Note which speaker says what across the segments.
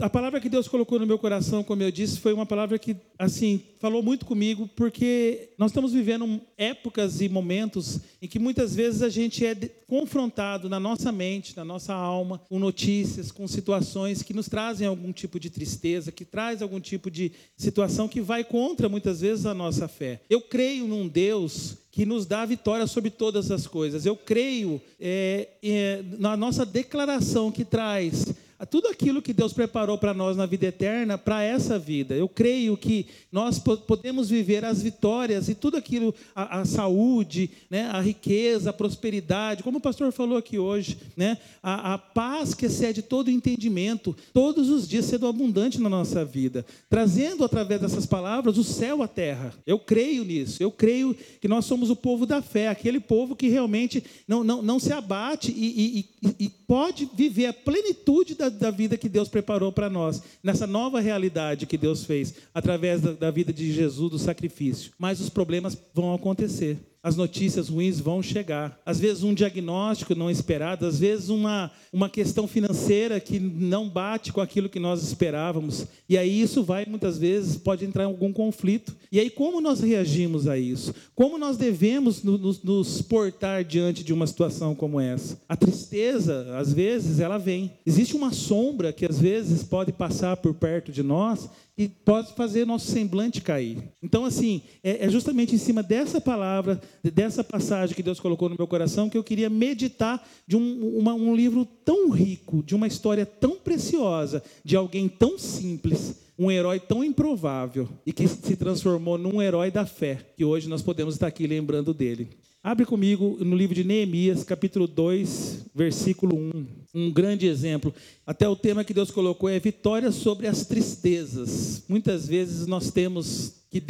Speaker 1: A palavra que Deus colocou no meu coração, como eu disse, foi uma palavra que, assim, falou muito comigo, porque nós estamos vivendo épocas e momentos em que muitas vezes a gente é confrontado na nossa mente, na nossa alma, com notícias, com situações que nos trazem algum tipo de tristeza, que traz algum tipo de situação que vai contra muitas vezes a nossa fé. Eu creio num Deus que nos dá vitória sobre todas as coisas. Eu creio é, é, na nossa declaração que traz tudo aquilo que Deus preparou para nós na vida eterna, para essa vida. Eu creio que nós podemos viver as vitórias e tudo aquilo, a, a, saúde, né, a riqueza, a prosperidade, como o pastor falou aqui hoje, né, a, a paz que excede todo entendimento, todos os dias sendo abundante na nossa vida, trazendo através dessas palavras o céu à terra. Eu creio nisso, eu creio que nós somos o povo da fé, aquele povo que realmente não, não, não se abate e, e, e pode viver a plenitude da da vida que Deus preparou para nós, nessa nova realidade que Deus fez, através da, da vida de Jesus, do sacrifício. Mas os problemas vão acontecer as notícias ruins vão chegar. Às vezes um diagnóstico não esperado, às vezes uma, uma questão financeira que não bate com aquilo que nós esperávamos. E aí isso vai, muitas vezes, pode entrar em algum conflito. E aí como nós reagimos a isso? Como nós devemos nos, nos portar diante de uma situação como essa? A tristeza, às vezes, ela vem. Existe uma sombra que às vezes pode passar por perto de nós e pode fazer nosso semblante cair. Então, assim, é, é, justamente em cima dessa palavra, dessa passagem que Deus colocou no meu coração, que eu queria meditar de um, uma, um livro tão rico, de uma história tão preciosa, de alguém tão simples, um herói tão improvável e que se transformou num herói da fé, que hoje nós podemos estar aqui lembrando dele. Abre comigo no livro de Neemias, capítulo 2, versículo 1. Um grande exemplo. Até o tema que Deus colocou é vitória sobre as tristezas. Muitas vezes nós temos que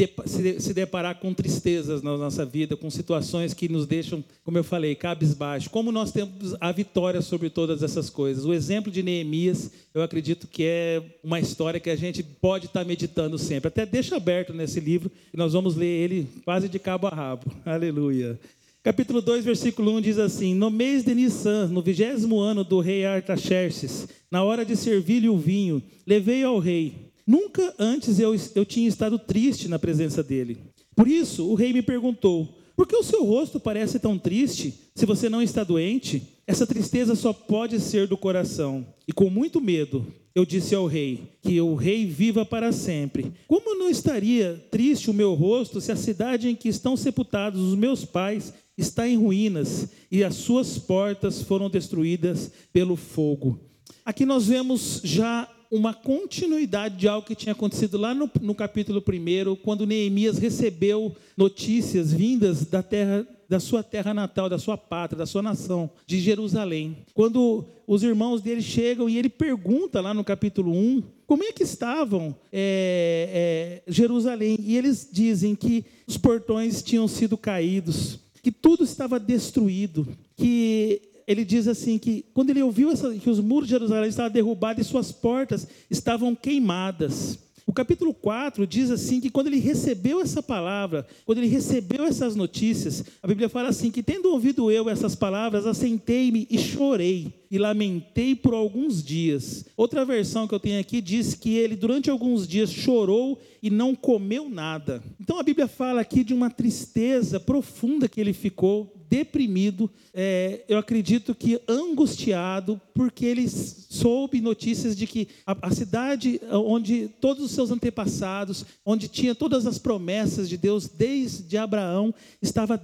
Speaker 1: se deparar com tristezas na nossa vida, com situações que nos deixam, como eu falei, cabisbaixo. Como nós temos a vitória sobre todas essas coisas. O exemplo de Neemias, eu acredito que é uma história que a gente pode estar meditando sempre. Até deixa aberto nesse livro, e nós vamos ler ele quase de cabo a rabo. Aleluia. Capítulo 2, versículo 1 diz assim: No mês de Nissan, no vigésimo ano do rei Artaxerxes, na hora de servir-lhe o vinho, levei ao rei. Nunca antes eu, eu tinha estado triste na presença dele. Por isso, o rei me perguntou: Por que o seu rosto parece tão triste se você não está doente? Essa tristeza só pode ser do coração. E com muito medo, eu disse ao rei: Que o rei viva para sempre. Como não estaria triste o meu rosto se a cidade em que estão sepultados os meus pais está em ruínas e as suas portas foram destruídas pelo fogo. Aqui nós vemos já uma continuidade de algo que tinha acontecido lá no, no capítulo 1, quando Neemias recebeu notícias vindas da terra da sua terra natal, da sua pátria, da sua nação, de Jerusalém. Quando os irmãos dele chegam e ele pergunta lá no capítulo 1 como é que estavam é, é, Jerusalém. E eles dizem que os portões tinham sido caídos, que tudo estava destruído, que ele diz assim que quando ele ouviu essa, que os muros de Jerusalém estavam derrubados e suas portas estavam queimadas. O capítulo 4 diz assim que quando ele recebeu essa palavra, quando ele recebeu essas notícias, a Bíblia fala assim que tendo ouvido eu essas palavras, assentei-me e chorei e lamentei por alguns dias. Outra versão que eu tenho aqui diz que ele durante alguns dias chorou e não comeu nada. Então a Bíblia fala aqui de uma tristeza profunda que ele ficou deprimido, é, eu acredito que angustiado, porque ele soube notícias de que a, a, cidade onde todos os seus antepassados, onde tinha todas as promessas de Deus desde Abraão, estava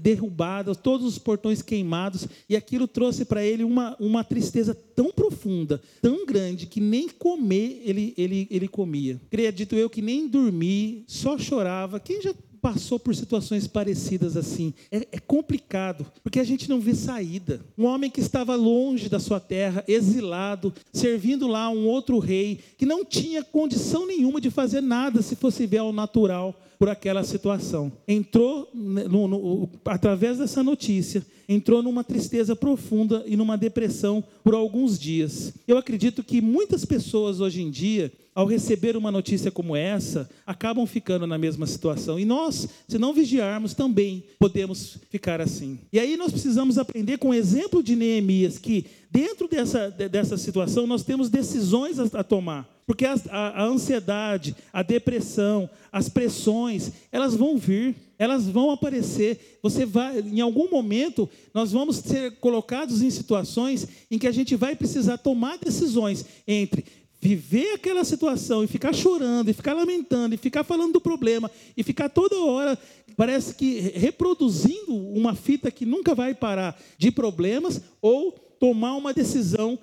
Speaker 1: derrubada, todos os portões queimados, e aquilo trouxe para ele uma, uma tristeza tão profunda, tão grande, que nem comer ele, ele, ele comia. Acredito eu que nem dormir, só chorava. Quem já passou por situações parecidas assim. É, é, complicado, porque a gente não vê saída. Um homem que estava longe da sua terra, exilado, servindo lá um outro rei, que não tinha condição nenhuma de fazer nada se fosse ver ao natural por aquela situação. Entrou, no, no, através dessa notícia, entrou numa tristeza profunda e numa depressão por alguns dias. Eu acredito que muitas pessoas hoje em dia ao receber uma notícia como essa, acabam ficando na mesma situação. E nós, se não vigiarmos, também podemos ficar assim. E aí nós precisamos aprender com o exemplo de Neemias, que dentro dessa, dessa situação nós temos decisões a, a tomar. Porque a, a, a ansiedade, a depressão, as pressões, elas vão vir, elas vão aparecer. Você vai, em algum momento, nós vamos ser colocados em situações em que a gente vai precisar tomar decisões entre viver aquela situação e ficar chorando, e ficar lamentando, e ficar falando do problema, e ficar toda hora, parece que reproduzindo uma fita que nunca vai parar de problemas, ou tomar uma decisão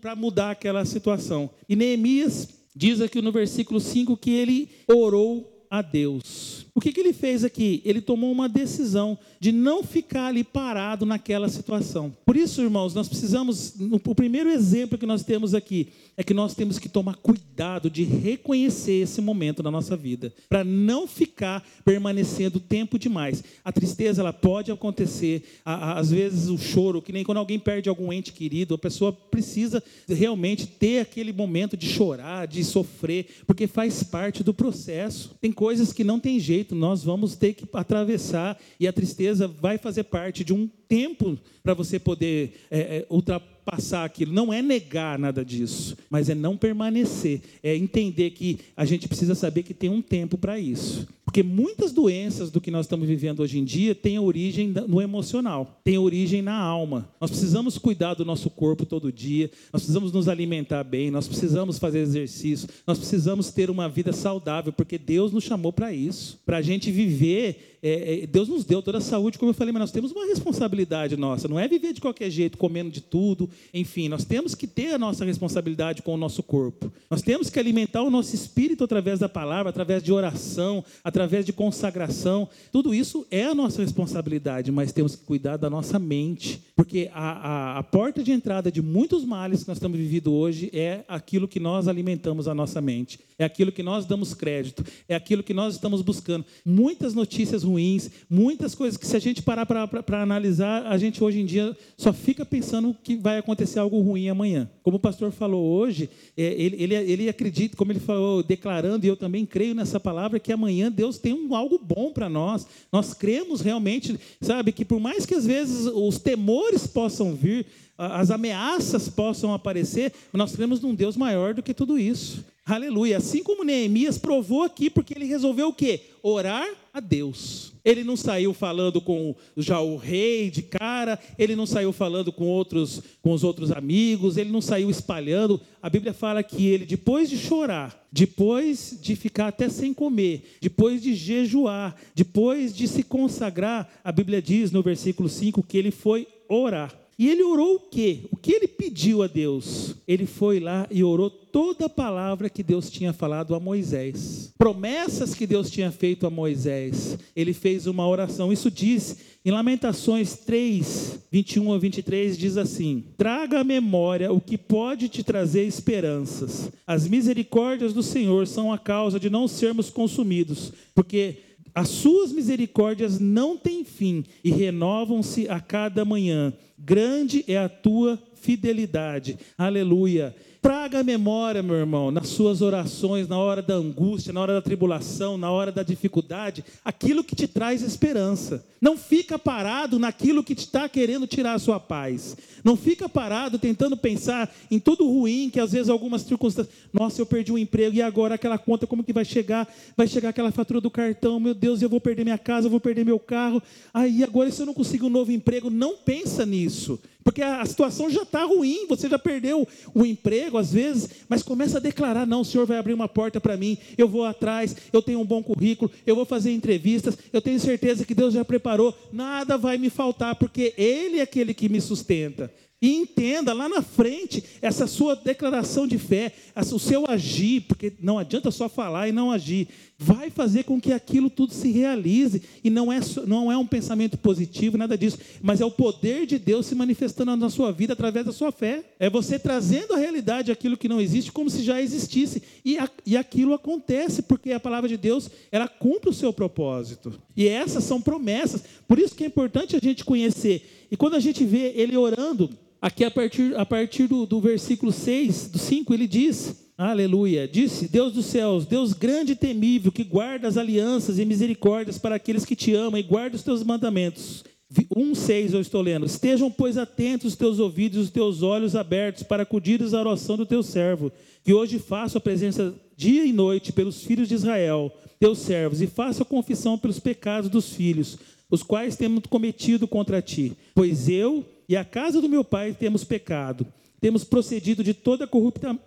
Speaker 1: para mudar aquela situação. E Neemias diz aqui no versículo 5 que ele orou a Deus. O que, que ele fez aqui? Ele tomou uma decisão de não ficar ali parado naquela situação. Por isso, irmãos, nós precisamos. O primeiro exemplo que nós temos aqui é que nós temos que tomar cuidado de reconhecer esse momento na nossa vida, para não ficar permanecendo tempo demais. A tristeza ela pode acontecer, às vezes o choro, que nem quando alguém perde algum ente querido, a pessoa precisa realmente ter aquele momento de chorar, de sofrer, porque faz parte do processo. Tem que não tem jeito, nós vamos ter que atravessar e a tristeza vai fazer parte de um tempo para você poder é, é, ultrapassar aquilo. Não é negar nada disso, mas é não permanecer. É entender que a gente precisa saber que tem um tempo para isso. Porque muitas doenças do que nós estamos vivendo hoje em dia têm origem no emocional, têm origem na alma. Nós precisamos cuidar do nosso corpo todo dia, nós precisamos nos alimentar bem, nós precisamos fazer exercício, nós precisamos ter uma vida saudável, porque Deus nos chamou para isso, para a gente viver é, é, Deus nos deu toda a saúde, como eu falei, mas nós temos uma responsabilidade nossa. Não é viver de qualquer jeito, comendo de tudo. Enfim, nós temos que ter a nossa responsabilidade com o nosso corpo. Nós temos que alimentar o nosso espírito através da palavra, através de oração, através de consagração. Tudo isso é a nossa responsabilidade, mas temos que cuidar da nossa mente. Porque a, a, a porta de entrada de muitos males que nós estamos vivendo hoje é aquilo que nós alimentamos a nossa mente. É aquilo que nós damos crédito. É aquilo que nós estamos buscando. Muitas notícias ruins ruins, muitas coisas que se a gente parar para analisar, a gente hoje em dia só fica pensando que vai acontecer algo ruim amanhã. Como o pastor falou hoje, é, ele, ele, ele acredita, como ele falou, declarando, e eu também creio nessa palavra, que amanhã Deus tem um, algo bom para nós. Nós cremos realmente, sabe, que por mais que às vezes os temores possam vir, as ameaças possam aparecer, nós cremos num Deus maior do que tudo isso. Aleluia. Assim como Neemias provou aqui, porque ele resolveu o quê? Orar a Deus. Ele não saiu falando com já o rei de cara, ele não saiu falando com outros, com os outros amigos, ele não saiu espalhando. A Bíblia fala que ele, depois de chorar, depois de ficar até sem comer, depois de jejuar, depois de se consagrar, a Bíblia diz no versículo 5 que ele foi orar. E ele orou o quê? O que ele pediu a Deus? Ele foi lá e orou toda a palavra que Deus tinha falado a Moisés. Promessas que Deus tinha feito a Moisés. Ele fez uma oração. Isso diz em Lamentações 3, 21 a 23, diz assim: Traga à memória o que pode te trazer esperanças. As misericórdias do Senhor são a causa de não sermos consumidos, porque as suas misericórdias não têm fim e renovam-se a cada manhã. Grande é a tua fidelidade. Aleluia. Traga a memória, meu irmão, nas suas orações, na hora da angústia, na hora da tribulação, na hora da dificuldade, aquilo que te traz esperança. Não fica parado naquilo que está querendo tirar a sua paz. Não fica parado tentando pensar em tudo ruim, que às vezes algumas circunstâncias, nossa, eu perdi um emprego e agora aquela conta como que vai chegar? Vai chegar aquela fatura do cartão, meu Deus, eu vou perder minha casa, eu vou perder meu carro. Aí agora se eu não consigo um novo emprego, não pensa nisso. Porque a situação já está ruim, você já perdeu o emprego às vezes, mas começa a declarar: não, o Senhor vai abrir uma porta para mim, eu vou atrás, eu tenho um bom currículo, eu vou fazer entrevistas, eu tenho certeza que Deus já preparou, nada vai me faltar, porque Ele é aquele que me sustenta. E entenda lá na frente essa sua declaração de fé, o seu agir, porque não adianta só falar e não agir. Vai fazer com que aquilo tudo se realize. E não é, não é um pensamento positivo, nada disso, mas é o poder de Deus se manifestando na sua vida através da sua fé. É você trazendo à realidade aquilo que não existe como se já existisse. E, a, e aquilo acontece, porque a palavra de Deus ela cumpre o seu propósito. E essas são promessas. Por isso que é importante a gente conhecer. E quando a gente vê ele orando, Aqui a partir, a partir do, do versículo 6, do 5, ele diz Aleluia. Disse: Deus dos céus, Deus grande e temível, que guarda as alianças e misericórdias para aqueles que te amam e guarda os teus mandamentos. 1,6 eu estou lendo. Estejam, pois, atentos os teus ouvidos e os teus olhos abertos para acudires à oração do teu servo, que hoje faço a presença dia e noite pelos filhos de Israel, teus servos, e faço a confissão pelos pecados dos filhos, os quais temos cometido contra ti. Pois eu e a casa do meu pai temos pecado, temos procedido de toda corrupta,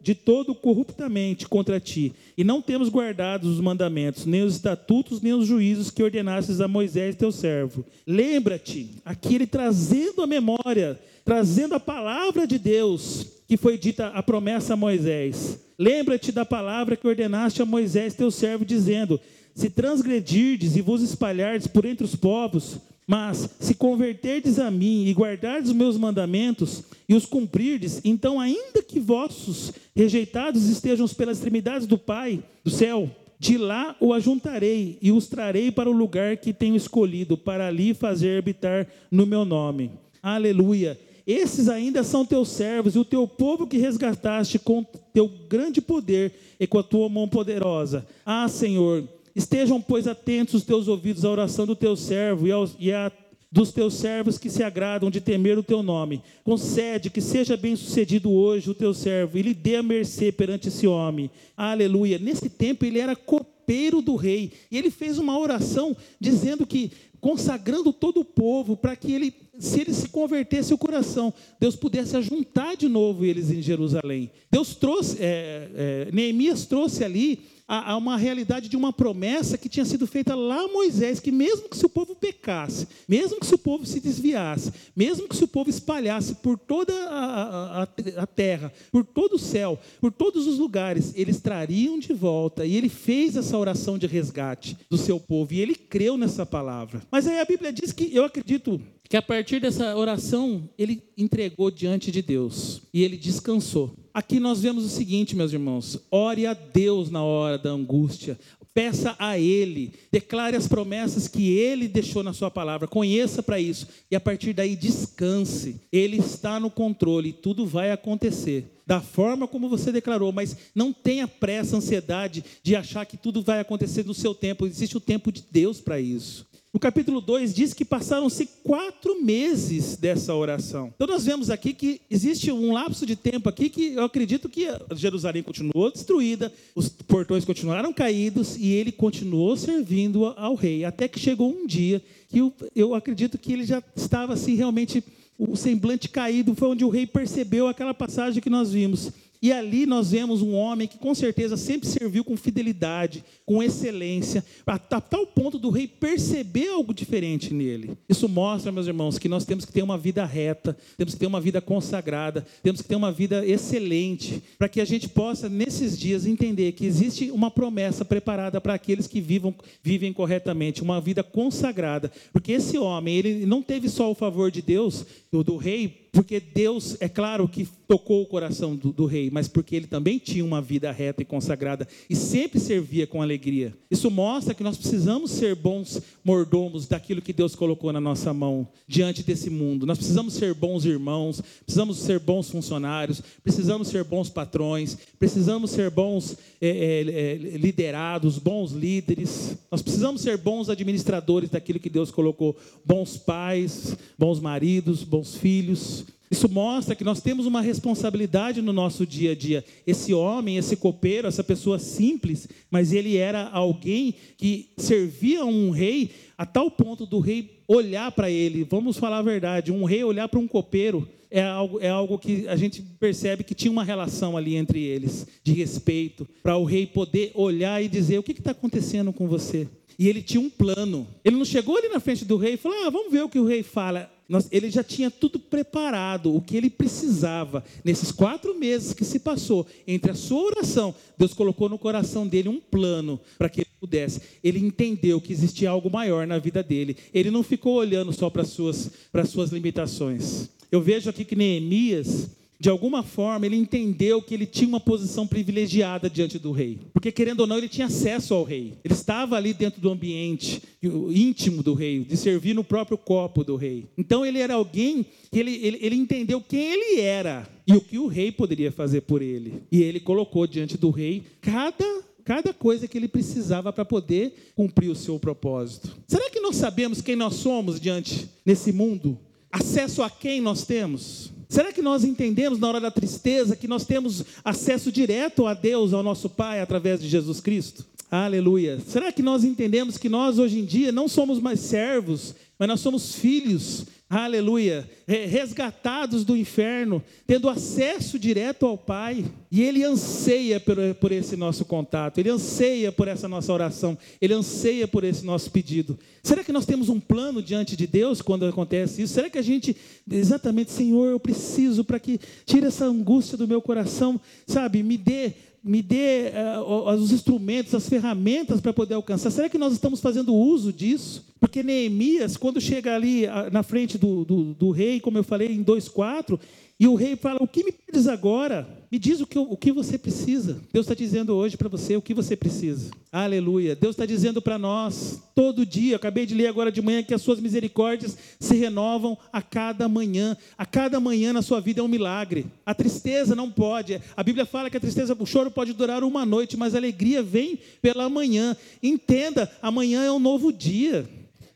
Speaker 1: de todo corruptamente contra ti, e não temos guardado os mandamentos, nem os estatutos, nem os juízos que ordenastes a Moisés, teu servo. Lembra-te, aqui ele trazendo a memória, trazendo a palavra de Deus, que foi dita a promessa a Moisés. Lembra-te da palavra que ordenaste a Moisés, teu servo, dizendo: Se transgredirdes e vos espalhardes por entre os povos, mas se converterdes a mim e guardardes os meus mandamentos e os cumprirdes, então, ainda que vossos rejeitados estejam pelas extremidades do Pai do céu, de lá o ajuntarei e os trarei para o lugar que tenho escolhido, para ali fazer habitar no meu nome. Aleluia. Esses ainda são teus servos e o teu povo que resgataste com teu grande poder e com a tua mão poderosa. Ah, Senhor, Estejam, pois, atentos os teus ouvidos à oração do teu servo e, aos, e a dos teus servos que se agradam de temer o teu nome. Concede que seja bem sucedido hoje o teu servo e lhe dê a mercê perante esse homem. Aleluia. Nesse tempo ele era copeiro do rei e ele fez uma oração dizendo que consagrando todo o povo para que ele, se ele se convertesse o coração, Deus pudesse ajuntar de novo eles em Jerusalém. Deus trouxe, é, é, Neemias trouxe ali a, a, uma realidade de uma promessa que tinha sido feita lá a Moisés, que mesmo que se o povo pecasse, mesmo que se o povo se desviasse, mesmo que se o povo espalhasse por toda a, a, a terra, por todo o céu, por todos os lugares, eles trariam de volta. E ele fez essa oração de resgate do seu povo, e ele creu nessa palavra. Mas aí a Bíblia diz que, eu acredito, que a partir dessa oração, ele entregou diante de Deus e ele descansou. Aqui nós vemos o seguinte, meus irmãos: ore a Deus na hora da angústia, peça a Ele, declare as promessas que Ele deixou na Sua palavra, conheça para isso, e a partir daí descanse. Ele está no controle, tudo vai acontecer. Da forma como você declarou, mas não tenha pressa, ansiedade de achar que tudo vai acontecer no seu tempo. Existe o tempo de Deus para isso. No capítulo 2 diz que passaram-se quatro meses dessa oração. Então nós vemos aqui que existe um lapso de tempo aqui que eu acredito que Jerusalém continuou destruída, os portões continuaram caídos e ele continuou servindo ao rei. Até que chegou um dia que eu, eu acredito que ele já estava assim realmente o semblante caído, foi onde o rei percebeu aquela passagem que nós vimos. E ali nós vemos um homem que com certeza sempre serviu com fidelidade, com excelência, a tal ponto do rei perceber algo diferente nele. Isso mostra, meus irmãos, que nós temos que ter uma vida reta, temos que ter uma vida consagrada, temos que ter uma vida excelente, para que a gente possa, nesses dias, entender que existe uma promessa preparada para aqueles que vivam, vivem corretamente, uma vida consagrada. Porque esse homem, ele não teve só o favor de Deus, do, do rei, porque Deus, é claro que tocou o coração do, do, rei, mas porque ele também tinha uma vida reta e consagrada e sempre servia com alegria. Isso mostra que nós precisamos ser bons mordomos daquilo que Deus colocou na nossa mão diante desse mundo. Nós precisamos ser bons irmãos, precisamos ser bons funcionários, precisamos ser bons patrões, precisamos ser bons é, é, é, liderados, bons líderes. Nós precisamos ser bons administradores daquilo que Deus colocou, bons pais, bons maridos, bons filhos. Isso mostra que nós temos uma responsabilidade no nosso dia a dia. Esse homem, esse copeiro, essa pessoa simples, mas ele era alguém que servia a um rei a tal ponto do rei olhar para ele. Vamos falar a verdade: um rei olhar para um copeiro é algo, é algo que a gente percebe que tinha uma relação ali entre eles, de respeito, para o rei poder olhar e dizer: o que está acontecendo com você? E ele tinha um plano. Ele não chegou ali na frente do rei e falou: ah, vamos ver o que o rei fala ele já tinha tudo preparado, o que ele precisava. Nesses quatro meses que se passou entre a sua oração, Deus colocou no coração dele um plano para que ele pudesse. Ele entendeu que existia algo maior na vida dele. Ele não ficou olhando só para as suas, para as suas limitações. Eu vejo aqui que Neemias, de alguma forma, ele entendeu que ele tinha uma posição privilegiada diante do rei. Porque, querendo ou não, ele tinha acesso ao rei. Ele estava ali dentro do ambiente íntimo do rei, de servir no próprio copo do rei. Então, ele era alguém que ele, ele, ele entendeu quem ele era e o que o rei poderia fazer por ele. E ele colocou diante do rei cada cada coisa que ele precisava para poder cumprir o seu propósito. Será que nós sabemos quem nós somos diante nesse mundo? Acesso a quem nós temos? Será que nós entendemos na hora da tristeza que nós temos acesso direto a Deus, ao nosso Pai, através de Jesus Cristo? Aleluia. Será que nós entendemos que nós hoje em dia não somos mais servos, mas nós somos filhos aleluia, resgatados do inferno, tendo acesso direto ao Pai. E Ele anseia por, por esse nosso contato, Ele anseia por essa nossa oração, Ele anseia por esse nosso pedido. Será que nós temos um plano diante de Deus quando acontece isso? Será que a gente, exatamente, Senhor, eu preciso para que tire essa angústia do meu coração, sabe, me dê me dê uh, os instrumentos, as ferramentas para poder alcançar. Será que nós estamos fazendo uso disso? Porque Neemias, quando chega ali uh, na frente do, do, do, rei, como eu falei em 2,4, e o rei fala: O que me pedes agora? Me diz o que, o que você precisa. Deus está dizendo hoje para você o que você precisa. Aleluia. Deus está dizendo para nós, todo dia, acabei de ler agora de manhã, que as suas misericórdias se renovam a cada manhã. A cada manhã na sua vida é um milagre. A tristeza não pode. A Bíblia fala que a tristeza, o choro pode durar uma noite, mas a alegria vem pela manhã. Entenda, amanhã é um novo dia.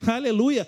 Speaker 1: Aleluia.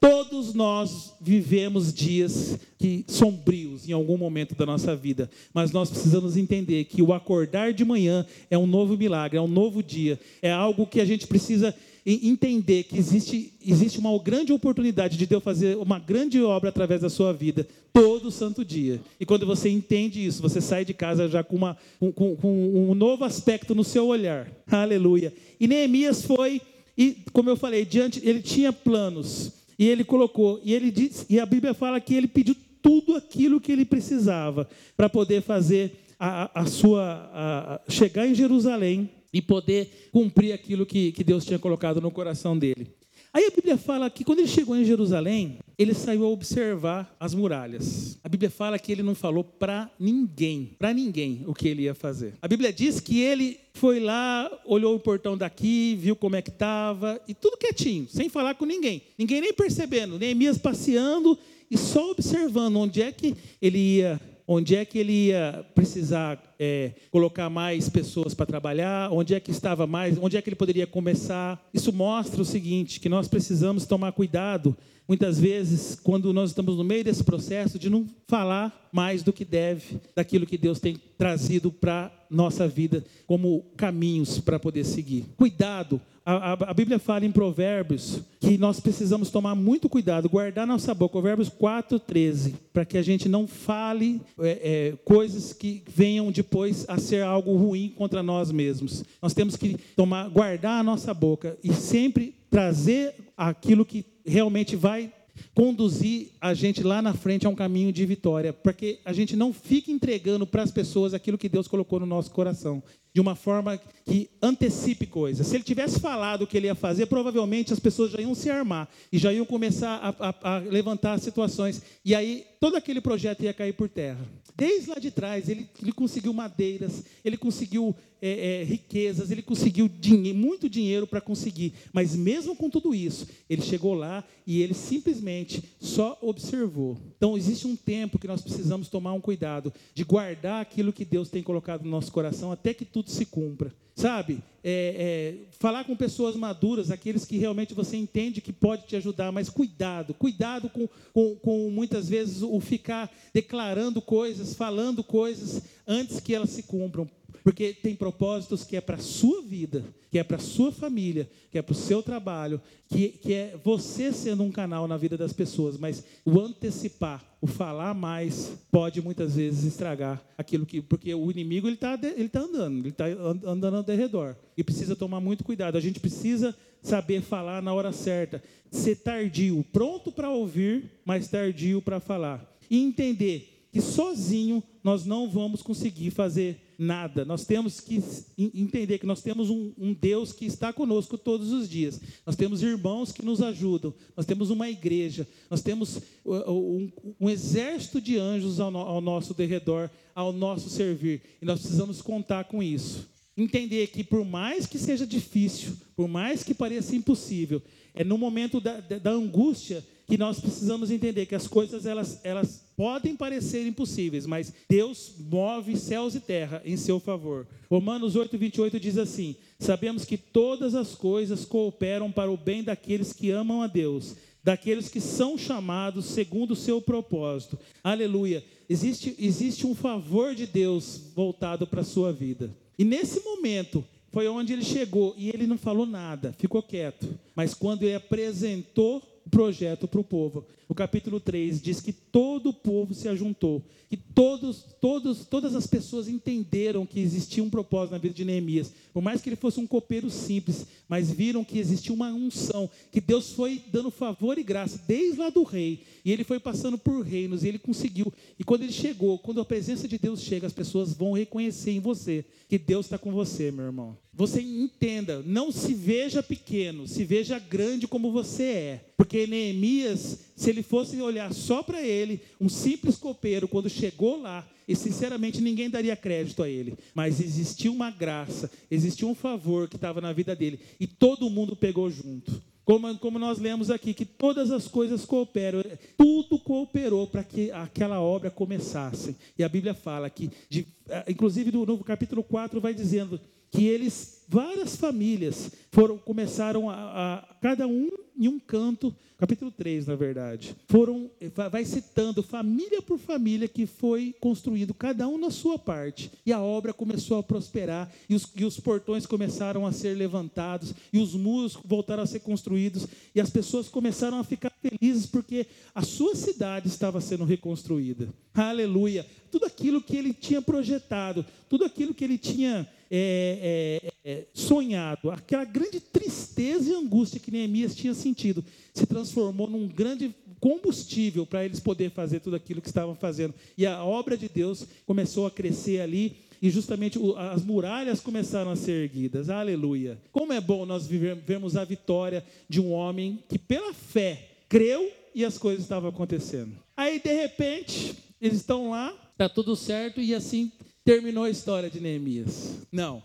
Speaker 1: Todos nós vivemos dias que sombrios em algum momento da nossa vida, mas nós precisamos entender que o acordar de manhã é um novo milagre, é um novo dia, é algo que a gente precisa entender que existe, existe uma grande oportunidade de Deus fazer uma grande obra através da sua vida, todo santo dia. E quando você entende isso, você sai de casa já com, uma, com, com um novo aspecto no seu olhar. Aleluia. E Neemias foi e, como eu falei, diante, ele tinha planos. E ele colocou, e ele diz, e a Bíblia fala que ele pediu tudo aquilo que ele precisava para poder fazer a, a sua a, chegar em Jerusalém e poder cumprir aquilo que, que Deus tinha colocado no coração dele. Aí a Bíblia fala que quando ele chegou em Jerusalém, ele saiu a observar as muralhas. A Bíblia fala que ele não falou para ninguém, para ninguém o que ele ia fazer. A Bíblia diz que ele foi lá, olhou o portão daqui, viu como é que estava, e tudo quietinho, sem falar com ninguém. Ninguém nem percebendo, Neemias passeando e só observando onde é que ele ia onde é que ele ia precisar é, colocar mais pessoas para trabalhar, onde é que estava mais, onde é que ele poderia começar. Isso mostra o seguinte, que nós precisamos tomar cuidado, muitas vezes, quando nós estamos no meio desse processo, de não falar mais do que deve, daquilo que Deus tem trazido para nossa vida como caminhos para poder seguir. Cuidado a, a, Bíblia fala em Provérbios que nós precisamos tomar muito cuidado, guardar nossa boca. Provérbios 4, 13, para que a gente não fale é, é, coisas que venham depois a ser algo ruim contra nós mesmos. Nós temos que tomar, guardar a nossa boca e sempre trazer aquilo que realmente vai conduzir a gente lá na frente a um caminho de vitória, porque a gente não fica entregando para as pessoas aquilo que Deus colocou no nosso coração, de uma forma que antecipe coisas. Se ele tivesse falado o que ele ia fazer, provavelmente as pessoas já iam se armar e já iam começar a, a, a levantar situações, e aí todo aquele projeto ia cair por terra. Desde lá de trás, ele, ele conseguiu madeiras, ele conseguiu é, é, riquezas, ele conseguiu muito dinheiro para conseguir. Mas mesmo com tudo isso, ele chegou lá e ele simplesmente só observou. Então, existe um tempo que nós precisamos tomar um cuidado de guardar aquilo que Deus tem colocado no nosso coração até que tudo se cumpra. Sabe, é, é, falar com pessoas maduras, aqueles que realmente você entende que pode te ajudar, mas cuidado, cuidado com, com, com muitas vezes o ficar declarando coisas, falando coisas antes que elas se cumpram. Porque tem propósitos que é para a sua vida, que é para a sua família, que é para o seu trabalho, que, que é você sendo um canal na vida das pessoas. Mas o antecipar, o falar mais, pode muitas vezes estragar aquilo que. Porque o inimigo ele está ele tá andando, ele está andando ao redor. E precisa tomar muito cuidado. A gente precisa saber falar na hora certa. Ser tardio, pronto para ouvir, mas tardio para falar. E entender que sozinho nós não vamos conseguir fazer nada. Nós temos que entender que nós temos um, um, Deus que está conosco todos os dias. Nós temos irmãos que nos ajudam. Nós temos uma igreja. Nós temos um, um exército de anjos ao, ao nosso derredor, ao nosso servir. E nós precisamos contar com isso. Entender que, por mais que seja difícil, por mais que pareça impossível, é no momento da, da angústia que nós precisamos entender que as coisas elas, elas podem parecer impossíveis, mas Deus move céus e terra em seu favor. Romanos 8, 28 diz assim: Sabemos que todas as coisas cooperam para o bem daqueles que amam a Deus, daqueles que são chamados segundo o seu propósito. Aleluia. Existe, existe um favor de Deus voltado para a sua vida. E nesse momento, foi onde ele chegou e ele não falou nada, ficou quieto. Mas quando ele apresentou projeto para o povo. O capítulo 3 diz que todo o povo se ajuntou, que todos, todos, todas as pessoas entenderam que existia um propósito na vida de Neemias. Por mais que ele fosse um copeiro simples, mas viram que existia uma unção, que Deus foi dando favor e graça desde lá do rei, e ele foi passando por reinos, e ele conseguiu. E quando ele chegou, quando a presença de Deus chega, as pessoas vão reconhecer em você que Deus está com você, meu irmão. Você entenda, não se veja pequeno, se veja grande como você é. Porque Neemias, se ele fosse olhar só para ele, um simples copeiro, quando chegou lá, e sinceramente ninguém daria crédito a ele, mas existia uma graça, existia um favor que estava na vida dele, e todo mundo pegou junto. Como, como, nós lemos aqui, que todas as coisas cooperam, tudo cooperou para que aquela obra começasse. E a Bíblia fala que, de, eh, inclusive no, no capítulo 4, vai dizendo que eles, várias famílias, foram começaram a, a, cada um em um canto, capítulo 3, na verdade. Foram vai citando família por família que foi construído cada um na sua parte. E a obra começou a prosperar e os, e os portões começaram a ser levantados e os muros voltaram a ser construídos e as pessoas começaram a ficar felizes porque a sua cidade estava sendo reconstruída. Aleluia! Tudo aquilo que ele tinha projetado, tudo aquilo que ele tinha é, é, é, sonhado, aquela grande tristeza e angústia que Neemias tinha sentido, se transformou num grande combustível para eles poderem fazer tudo aquilo que estavam fazendo. E a obra de Deus começou a crescer ali. E justamente as muralhas começaram a ser erguidas. Aleluia. Como é bom nós vermos a vitória de um homem que, pela fé, creu e as coisas estavam acontecendo. Aí, de repente, eles estão lá, está tudo certo, e assim terminou a história de Neemias. Não.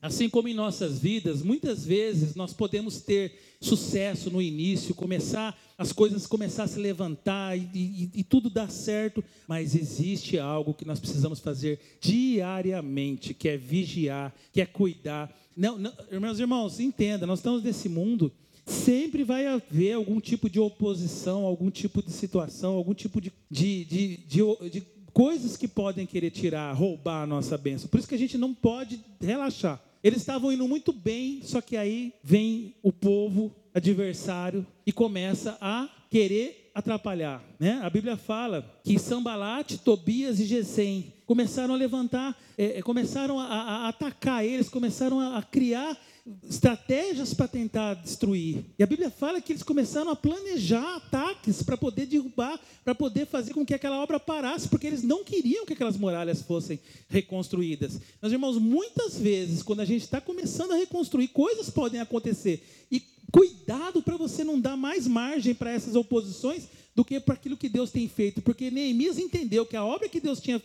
Speaker 1: Assim como em nossas vidas, muitas vezes nós podemos ter sucesso no início, começar as coisas começar a se levantar e, e, e tudo dar certo, mas existe algo que nós precisamos fazer diariamente, que é vigiar, que é cuidar. Não, não, meus irmãos, entenda, nós estamos nesse mundo sempre vai haver algum tipo de oposição, algum tipo de situação, algum tipo de, de, de, de, de coisas que podem querer tirar, roubar a nossa bênção. Por isso que a gente não pode relaxar. Eles estavam indo muito bem, só que aí vem o povo adversário e começa a querer atrapalhar. Né? A Bíblia fala que Sambalate, Tobias e Gesem começaram a levantar, é, começaram a, a, atacar eles, começaram a, a criar estratégias para tentar destruir. E a Bíblia fala que eles começaram a planejar ataques para poder derrubar, para poder fazer com que aquela obra parasse, porque eles não queriam que aquelas muralhas fossem reconstruídas. Meus irmãos, muitas vezes, quando a gente está começando a reconstruir, coisas podem acontecer. E cuidado para você não dar mais margem para essas oposições do que para aquilo que Deus tem feito, porque Neemias entendeu que a obra que Deus tinha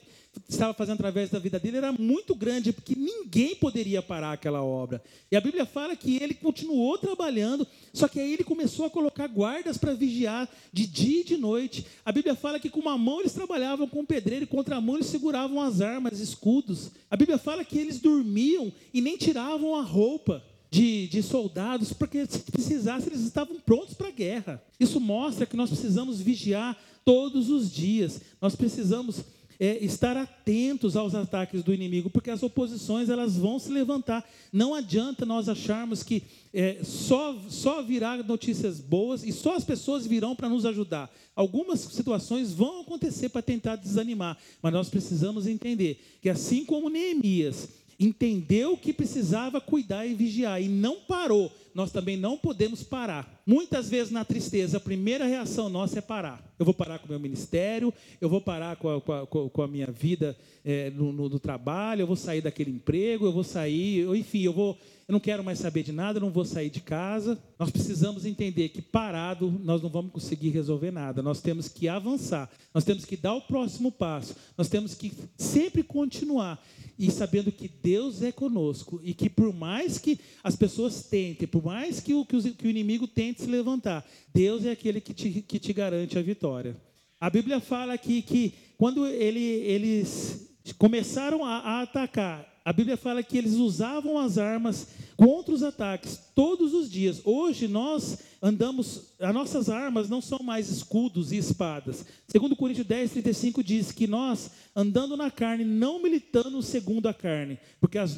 Speaker 1: estava fazendo através da vida dele era muito grande, porque ninguém poderia parar aquela obra. E a Bíblia fala que ele continuou trabalhando, só que aí ele começou a colocar guardas para vigiar de dia e de noite. A Bíblia fala que com uma mão eles trabalhavam com pedreiro e com outra mão eles seguravam as armas, escudos. A Bíblia fala que eles dormiam e nem tiravam a roupa. De, de, soldados, porque se precisasse, eles estavam prontos para a guerra. Isso mostra que nós precisamos vigiar todos os dias. Nós precisamos é, estar atentos aos ataques do inimigo, porque as oposições elas vão se levantar. Não adianta nós acharmos que é, só, só virá notícias boas e só as pessoas virão para nos ajudar. Algumas situações vão acontecer para tentar desanimar, mas nós precisamos entender que assim como Neemias entendeu que precisava cuidar e vigiar e não parou, nós também não podemos parar. Muitas vezes na tristeza, a primeira reação nossa é parar. Eu vou parar com o meu ministério, eu vou parar com a, com a, com a minha vida é, no, no, no, trabalho, eu vou sair daquele emprego, eu vou sair, eu, enfim, eu vou. Eu não quero mais saber de nada, eu não vou sair de casa. Nós precisamos entender que parado nós não vamos conseguir resolver nada. Nós temos que avançar, nós temos que dar o próximo passo, nós temos que sempre continuar e sabendo que Deus é conosco e que por mais que as pessoas tentem, por mais que o, que o, que o inimigo tente se levantar, Deus é aquele que te, que te garante a vitória. A Bíblia fala aqui que quando ele, eles começaram a, a atacar, a Bíblia fala que eles usavam as armas contra os ataques todos os dias. Hoje nós andamos, as nossas armas não são mais escudos e espadas. Segundo Coríntios 10, 35 diz que nós andando na carne, não militando segundo a carne, porque as,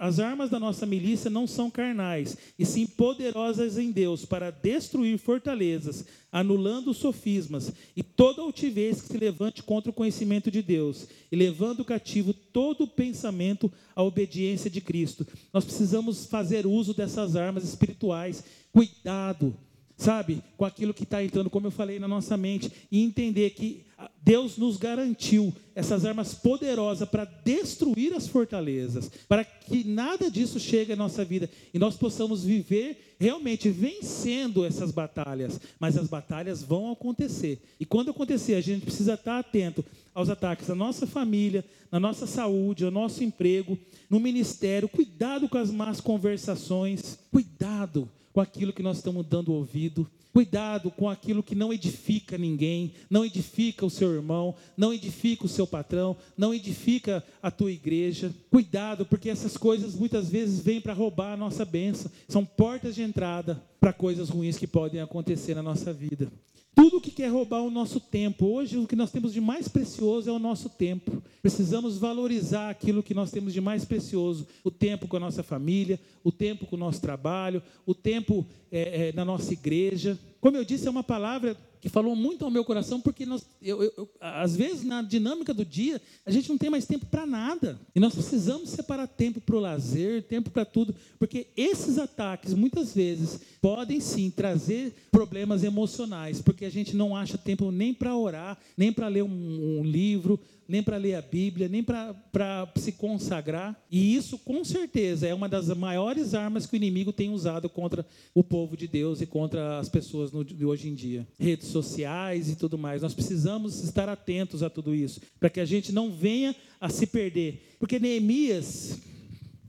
Speaker 1: as armas da nossa milícia não são carnais, e sim poderosas em Deus para destruir fortalezas, anulando sofismas e toda altivez que se levante contra o conhecimento de Deus, e levando cativo todo pensamento à obediência de Cristo. Nós precisamos fazer uso dessas armas espirituais. Cuidado, sabe, com aquilo que está entrando, como eu falei na nossa mente, e entender que Deus nos garantiu essas armas poderosas para destruir as fortalezas, para que nada disso chegue à nossa vida e nós possamos viver realmente vencendo essas batalhas. Mas as batalhas vão acontecer. E quando acontecer, a gente precisa estar atento aos ataques da nossa família, na nossa saúde, ao nosso emprego, no ministério. Cuidado com as más conversações. Cuidado com aquilo que nós estamos dando ouvido. Cuidado com aquilo que não edifica ninguém, não edifica o seu irmão, não edifica o seu patrão, não edifica a tua igreja. Cuidado, porque essas coisas muitas vezes vêm para roubar a nossa bênção. São portas de entrada para coisas ruins que podem acontecer na nossa vida. Tudo que quer roubar o nosso tempo. Hoje, o que nós temos de mais precioso é o nosso tempo. Precisamos valorizar aquilo que nós temos de mais precioso: o tempo com a nossa família, o tempo com o nosso trabalho, o tempo é, é, na nossa igreja. Como eu disse, é uma palavra que falou muito ao meu coração, porque nós, eu, eu, às vezes, na dinâmica do dia, a gente não tem mais tempo para nada. E nós precisamos separar tempo para o lazer, tempo para tudo, porque esses ataques, muitas vezes, podem sim trazer problemas emocionais, porque a gente não acha tempo nem para orar, nem para ler um, um livro, nem para ler a Bíblia, nem para se consagrar. E isso, com certeza, é uma das maiores armas que o inimigo tem usado contra o povo de Deus e contra as pessoas no, de hoje em dia. Redes sociais e tudo mais. Nós precisamos estar atentos a tudo isso, para que a gente não venha a se perder. Porque Neemias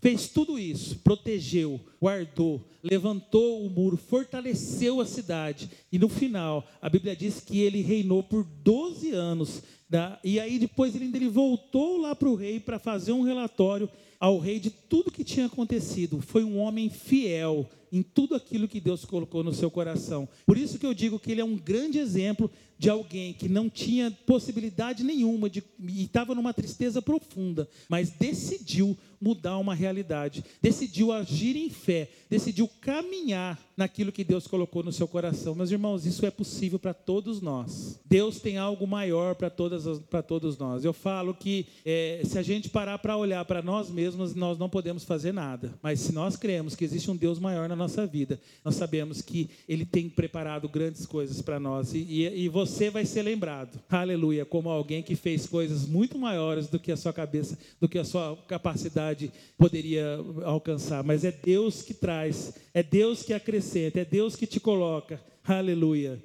Speaker 1: fez tudo isso, protegeu, guardou, levantou o muro, fortaleceu a cidade. E no final, a Bíblia diz que ele reinou por 12 anos e aí depois ele, ele voltou lá para o rei para fazer um relatório ao rei de tudo que tinha acontecido. Foi um homem fiel em tudo aquilo que Deus colocou no seu coração. Por isso que eu digo que ele é um grande exemplo de alguém que não tinha possibilidade nenhuma de, e estava numa tristeza profunda, mas decidiu mudar uma realidade, decidiu agir em fé, decidiu caminhar naquilo que Deus colocou no seu coração. Meus irmãos, isso é possível para todos nós. Deus tem algo maior para todos nós. Eu falo que é, se a gente parar para olhar para nós mesmos, nós não podemos fazer nada. Mas se nós cremos que existe um Deus maior na nossa vida, nós sabemos que Ele tem preparado grandes coisas para nós e, e, e você você vai ser lembrado, aleluia, como alguém que fez coisas muito maiores do que a sua cabeça, do que a sua capacidade poderia alcançar. Mas é Deus que traz, é Deus que acrescenta, é Deus que te coloca, aleluia.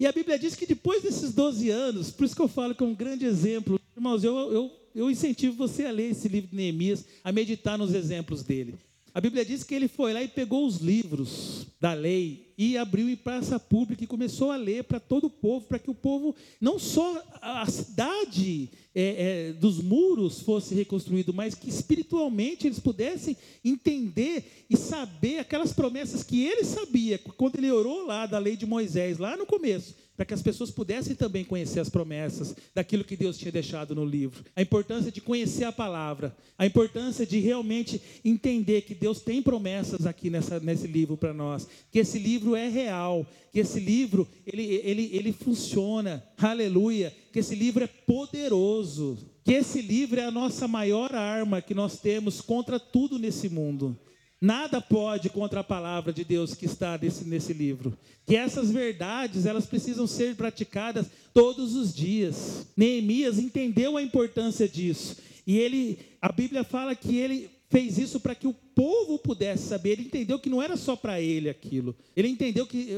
Speaker 1: E a Bíblia diz que depois desses 12 anos, por isso que eu falo que é um grande exemplo, irmãos, eu, eu, eu incentivo você a ler esse livro de Neemias, a meditar nos exemplos dele. A Bíblia diz que ele foi lá e pegou os livros da lei e abriu em praça pública e começou a ler para todo o povo, para que o povo, não só a cidade é, é, dos muros fosse reconstruído, mas que espiritualmente eles pudessem entender e saber aquelas promessas que ele sabia quando ele orou lá da lei de Moisés, lá no começo para que as pessoas pudessem também conhecer as promessas daquilo que Deus tinha deixado no livro. A importância de conhecer a palavra, a importância de realmente entender que Deus tem promessas aqui nessa, nesse livro para nós, que esse livro é real, que esse livro ele, ele, ele funciona, aleluia, que esse livro é poderoso, que esse livro é a nossa maior arma que nós temos contra tudo nesse mundo. Nada pode contra a palavra de Deus que está nesse, nesse livro. Que essas verdades, elas precisam ser praticadas todos os dias. Neemias entendeu a importância disso. E ele, a Bíblia fala que ele fez isso para que o povo pudesse saber. Ele entendeu que não era só para ele aquilo. Ele entendeu que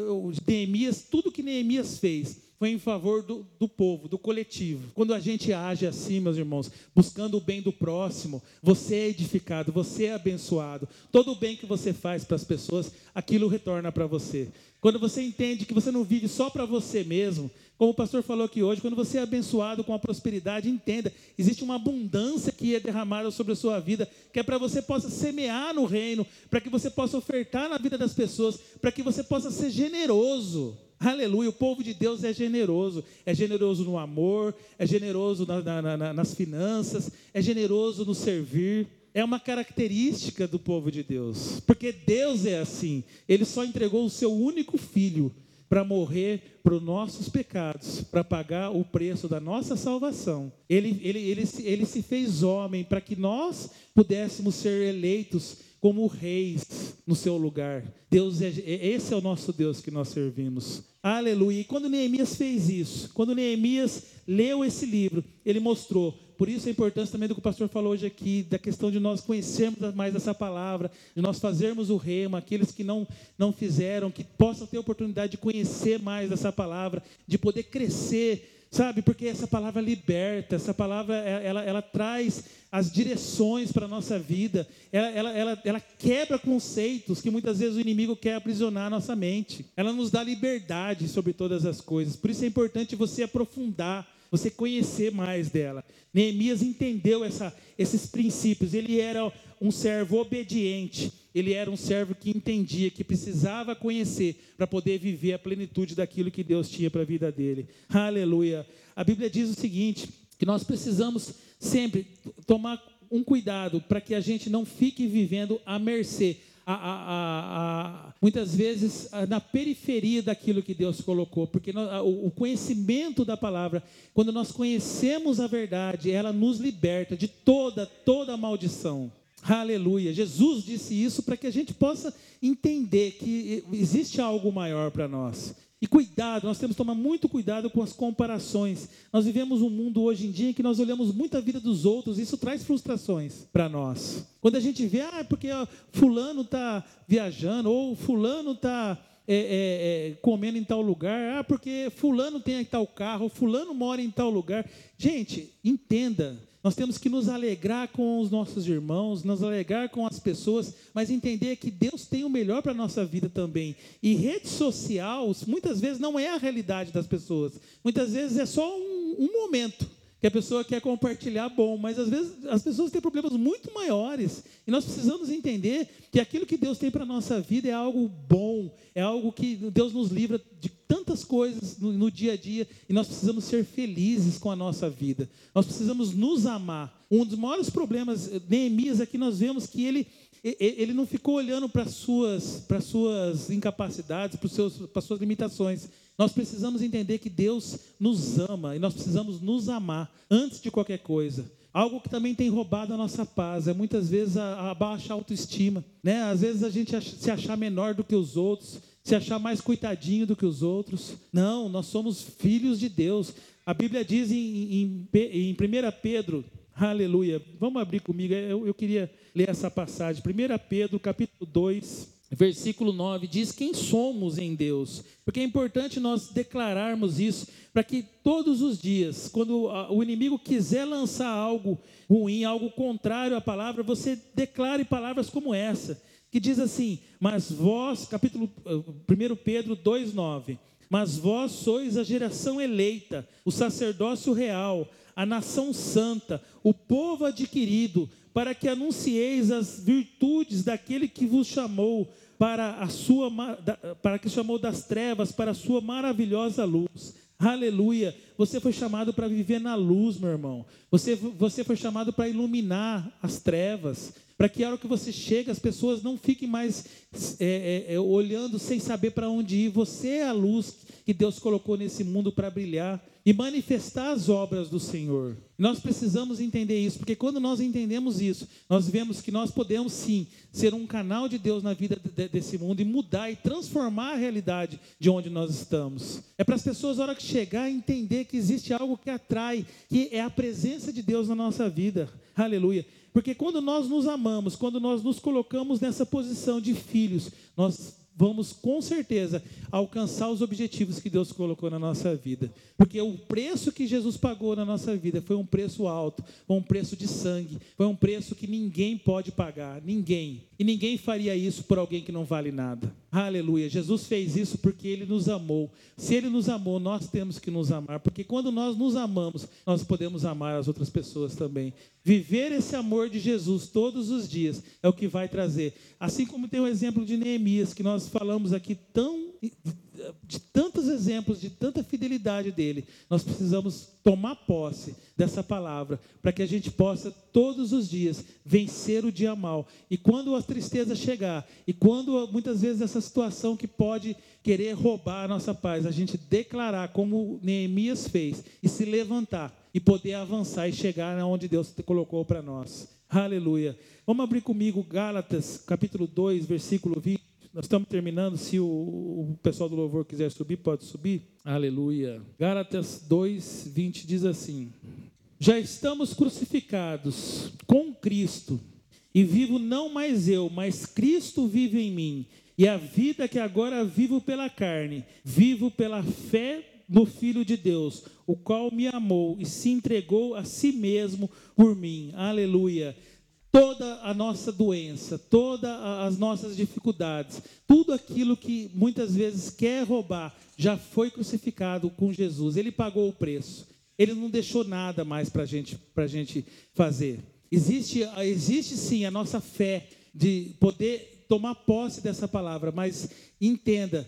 Speaker 1: Neemias, tudo que Neemias fez, foi em favor do, do povo, do coletivo. Quando a gente age assim, meus irmãos, buscando o bem do próximo, você é edificado, você é abençoado. Todo o bem que você faz para as pessoas, aquilo retorna para você. Quando você entende que você não vive só para você mesmo, como o pastor falou aqui hoje, quando você é abençoado com a prosperidade, entenda, existe uma abundância que é derramada sobre a sua vida, que é para você possa semear no reino, para que você possa ofertar na vida das pessoas, para que você possa ser generoso. Aleluia, o povo de Deus é generoso, é generoso no amor, é generoso na, na, na, nas finanças, é generoso no servir. É uma característica do povo de Deus, porque Deus é assim. Ele só entregou o seu único filho para morrer para os nossos pecados, para pagar o preço da nossa salvação. Ele, ele, ele, ele se fez homem para que nós pudéssemos ser eleitos como reis no seu lugar. Deus é, esse é o nosso Deus que nós servimos. Aleluia. E quando Neemias fez isso, quando Neemias leu esse livro, ele mostrou por isso a importância também do que o pastor falou hoje aqui, da questão de nós conhecermos mais essa palavra, de nós fazermos o rema, aqueles que não, não fizeram, que possam ter oportunidade de conhecer mais essa palavra, de poder crescer, sabe? Porque essa palavra liberta, essa palavra é, ela, ela traz as direções para a nossa vida, ela, ela, ela, ela quebra conceitos que muitas vezes o inimigo quer aprisionar a nossa mente, ela nos dá liberdade sobre todas as coisas, por isso é importante você aprofundar você conhecer mais dela. Neemias entendeu essa, esses princípios. Ele era um servo obediente. Ele era um servo que entendia, que precisava conhecer para poder viver a plenitude daquilo que Deus tinha para a vida dele. Aleluia. A Bíblia diz o seguinte: que nós precisamos sempre tomar um cuidado para que a gente não fique vivendo à mercê a, a, a, muitas vezes na periferia daquilo que Deus colocou, porque o conhecimento da palavra, quando nós conhecemos a verdade, ela nos liberta de toda, toda maldição. Aleluia. Jesus disse isso para que a gente possa entender que existe algo maior para nós. E cuidado, nós temos que tomar muito cuidado com as comparações. Nós vivemos um mundo hoje em dia em que nós olhamos muito a vida dos outros, isso traz frustrações para nós. Quando a gente vê, ah, porque ó, fulano está viajando, ou fulano está é, é, é, comendo em tal lugar, ah, porque fulano tem tal carro, fulano mora em tal lugar. Gente, entenda, nós temos que nos alegrar com os nossos irmãos, nos alegrar com as pessoas, mas entender que Deus tem o melhor para a nossa vida também. E rede social, muitas vezes, não é a realidade das pessoas. Muitas vezes é só um, um momento que a pessoa quer compartilhar bom, mas às vezes as pessoas têm problemas muito maiores. E nós precisamos entender que aquilo que Deus tem para a nossa vida é algo bom, é algo que Deus nos livra de tantas coisas no, no, dia a dia e nós precisamos ser felizes com a nossa vida. Nós precisamos nos amar. Um dos maiores problemas, Neemias, aqui nós vemos que ele, ele não ficou olhando para as suas, para suas incapacidades, para, seus, para as suas limitações. Nós precisamos entender que Deus nos ama e nós precisamos nos amar antes de qualquer coisa. Algo que também tem roubado a nossa paz é muitas vezes a, a baixa autoestima, né? Às vezes a gente se achar menor do que os outros, se achar mais coitadinho do que os outros. Não, nós somos filhos de Deus. A Bíblia diz em, em, em 1 Pedro, aleluia, vamos abrir comigo, eu, eu queria ler essa passagem. 1 Pedro, capítulo 2, versículo 9, diz quem somos em Deus. Porque é importante nós declararmos isso, para que todos os dias, quando o inimigo quiser lançar algo ruim, algo contrário à palavra, você declare palavras como essa, que diz assim: Mas vós, capítulo 1 Pedro 2,9: Mas vós sois a geração eleita, o sacerdócio real, a nação santa, o povo adquirido, para que anuncieis as virtudes daquele que vos chamou para a sua para que chamou das trevas para a sua maravilhosa luz. Aleluia. Você foi chamado para viver na luz, meu irmão. Você, você foi chamado para iluminar as trevas. Para que a hora que você chega, as pessoas não fiquem mais é, é, é olhando sem saber para onde ir. Você é a luz que Deus colocou nesse mundo para brilhar e manifestar as obras do Senhor. Nós precisamos entender isso, porque quando nós entendemos isso, nós vemos que nós podemos sim ser um canal de Deus na vida desse mundo e mudar e transformar a realidade de onde nós estamos. É para as pessoas, na hora que chegar, entender que existe algo que atrai, que é a presença de Deus na nossa vida. Aleluia. Porque quando nós nos amamos, quando nós nos colocamos nessa posição de filhos, nós vamos com certeza alcançar os objetivos que Deus colocou na nossa vida. Porque o preço que Jesus pagou na nossa vida foi um preço alto, foi um preço de sangue, foi um preço que ninguém pode pagar, ninguém. E ninguém faria isso por alguém que não vale nada. Aleluia. Jesus fez isso porque ele nos amou. Se ele nos amou, nós temos que nos amar, porque quando nós nos amamos, nós podemos amar as outras pessoas também. Viver esse amor de Jesus todos os dias é o que vai trazer. Assim como tem o exemplo de Neemias, que nós falamos aqui tão de tantos exemplos, de tanta fidelidade dele, nós precisamos tomar posse dessa palavra para que a gente possa todos os dias vencer o dia mal. E quando a tristeza chegar, e quando muitas vezes essa situação que pode querer roubar a nossa paz, a gente declarar como Neemias fez e se levantar e poder avançar e chegar onde Deus colocou para nós. Aleluia. Vamos abrir comigo Gálatas, capítulo 2, versículo 20. Nós estamos terminando. Se o, o, pessoal do louvor quiser subir, pode subir. Aleluia. Gálatas 2, 20 diz assim: Já estamos crucificados com Cristo, e vivo não mais eu, mas Cristo vive em mim. E a vida que agora vivo pela carne, vivo pela fé no Filho de Deus, o qual me amou e se entregou a si mesmo por mim. Aleluia toda a nossa doença, todas as nossas dificuldades, tudo aquilo que muitas vezes quer roubar, já foi crucificado com Jesus. Ele pagou o preço. Ele não deixou nada mais para gente, a gente fazer. Existe, existe sim a nossa fé de poder tomar posse dessa palavra, mas entenda,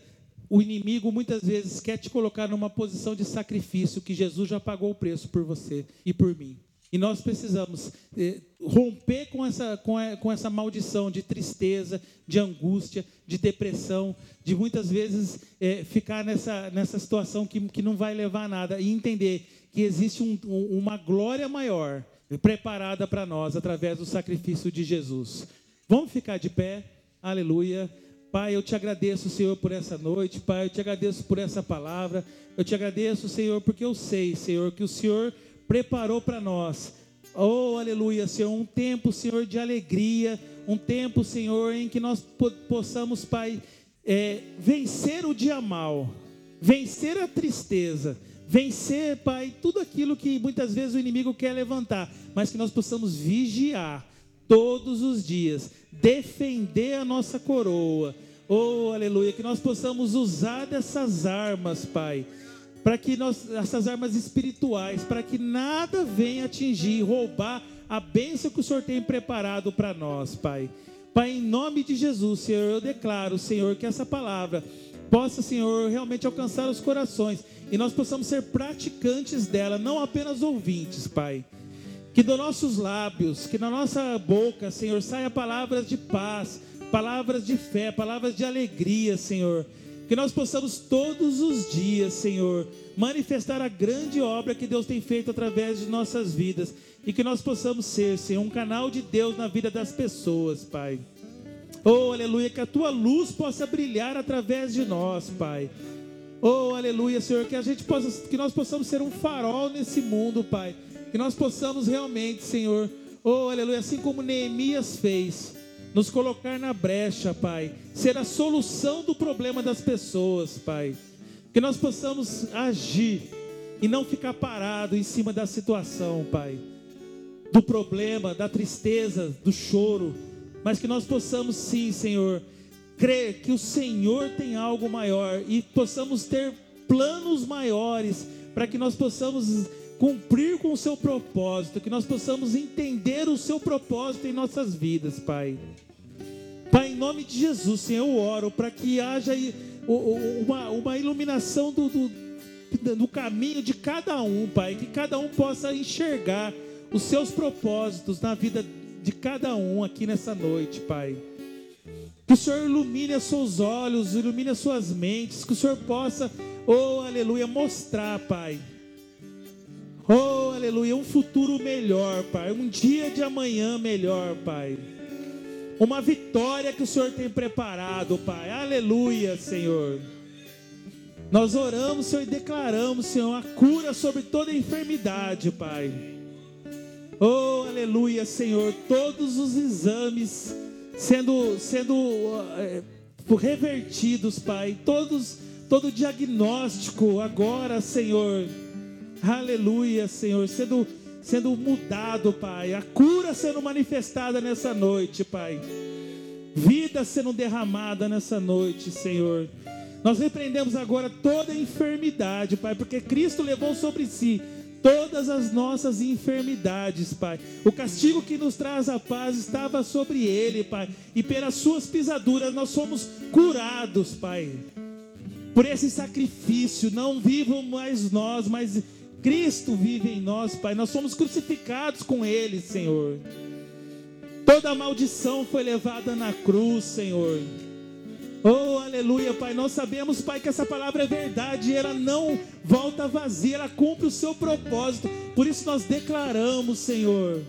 Speaker 1: o inimigo muitas vezes quer te colocar numa posição de sacrifício que Jesus já pagou o preço por você e por mim. E nós precisamos eh, romper com essa, com, essa maldição de tristeza, de angústia, de depressão, de muitas vezes eh, ficar nessa, nessa situação que, que não vai levar a nada e entender que existe um, uma glória maior preparada para nós através do sacrifício de Jesus. Vamos ficar de pé, aleluia. Pai, eu te agradeço, Senhor, por essa noite. Pai, eu te agradeço por essa palavra. Eu te agradeço, Senhor, porque eu sei, Senhor, que o Senhor preparou para nós. Oh, aleluia, Senhor, um tempo, Senhor, de alegria, um tempo, Senhor, em que nós possamos, Pai, é, vencer o dia mal, vencer a tristeza, vencer, Pai, tudo aquilo que muitas vezes o inimigo quer levantar, mas que nós possamos vigiar todos os dias, defender a nossa coroa. Oh, aleluia, que nós possamos usar dessas armas, Pai para que nós, essas armas espirituais, para que nada venha atingir, roubar a bênção que o Senhor tem preparado para nós, Pai. Pai, em nome de Jesus, Senhor, eu declaro, Senhor, que essa palavra possa, Senhor, realmente alcançar os corações e nós possamos ser praticantes dela, não apenas ouvintes, Pai. Que dos nossos lábios, que na nossa boca, Senhor, saia palavras de paz, palavras de fé, palavras de alegria, Senhor que nós possamos todos os dias, Senhor, manifestar a grande obra que Deus tem feito através de nossas vidas. E que nós possamos ser, Senhor, um canal de Deus na vida das pessoas, Pai. Oh, aleluia, que a tua luz possa brilhar através de nós, Pai. Oh, aleluia, Senhor, que a gente possa, que nós possamos ser um farol nesse mundo, Pai. Que nós possamos realmente, Senhor, oh, aleluia, assim como Neemias fez, nos colocar na brecha, Pai, ser a solução do problema das pessoas, Pai. Que nós possamos agir e não ficar parado em cima da situação, Pai, do problema, da tristeza, do choro, mas que nós possamos sim, Senhor, crer que o Senhor tem algo maior e possamos ter planos maiores para que nós possamos cumprir com o seu propósito, que nós possamos entender o seu propósito em nossas vidas, Pai. Pai, em nome de Jesus, Senhor, eu oro para que haja uma, uma iluminação do, do, do caminho de cada um, Pai, que cada um possa enxergar os seus propósitos na vida de cada um aqui nessa noite, Pai. Que o Senhor ilumine os seus olhos, ilumine as suas mentes, que o Senhor possa, oh aleluia, mostrar, Pai. Oh aleluia, um futuro melhor, Pai. Um dia de amanhã melhor, Pai uma vitória que o Senhor tem preparado, Pai. Aleluia, Senhor. Nós oramos, Senhor, e declaramos, Senhor, a cura sobre toda enfermidade, Pai. Oh, aleluia, Senhor. Todos os exames sendo, sendo é, revertidos, Pai. Todos, todo diagnóstico agora, Senhor. Aleluia, Senhor. Sendo, sendo mudado, Pai. A cura sendo manifestada nessa noite, Pai. Vida sendo derramada nessa noite, Senhor. Nós repreendemos agora toda enfermidade, Pai, porque Cristo levou sobre si todas as nossas enfermidades, Pai. O castigo que nos traz a paz estava sobre ele, Pai, e pelas suas pisaduras nós somos curados, Pai. Por esse sacrifício, não vivam mais nós, mas Cristo vive em nós, Pai. Nós somos crucificados com ele, Senhor. Toda maldição foi levada na cruz, Senhor. Oh, aleluia, Pai. Nós sabemos, Pai, que essa palavra é verdade, ela não volta vazia, ela cumpre o seu propósito. Por isso nós declaramos, Senhor.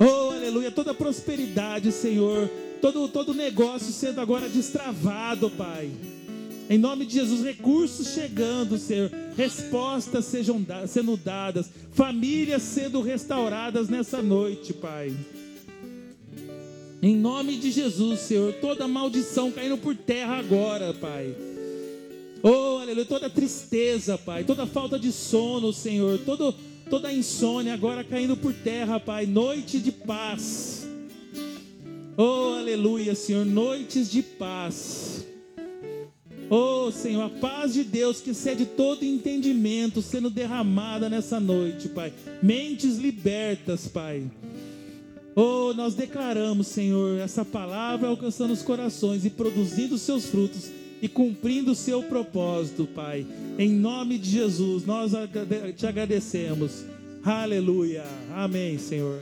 Speaker 1: Oh, aleluia, toda prosperidade, Senhor, todo todo negócio sendo agora destravado, Pai. Em nome de Jesus, recursos chegando, Senhor, respostas sejam sendo dadas, famílias sendo restauradas nessa noite, Pai. Em nome de Jesus, Senhor, toda maldição caindo por terra agora, Pai. Oh, aleluia, toda tristeza, Pai, toda falta de sono, Senhor, todo, toda insônia agora caindo por terra, Pai. Noite de paz. Oh, aleluia, Senhor, noites de paz. Oh, Senhor, a paz de Deus que excede todo entendimento sendo derramada nessa noite, Pai. Mentes libertas, Pai. Oh, nós declaramos, Senhor, essa palavra alcançando os corações e produzindo seus frutos e cumprindo o seu propósito, Pai. Em nome de Jesus, nós te agradecemos. Aleluia. Amém, Senhor.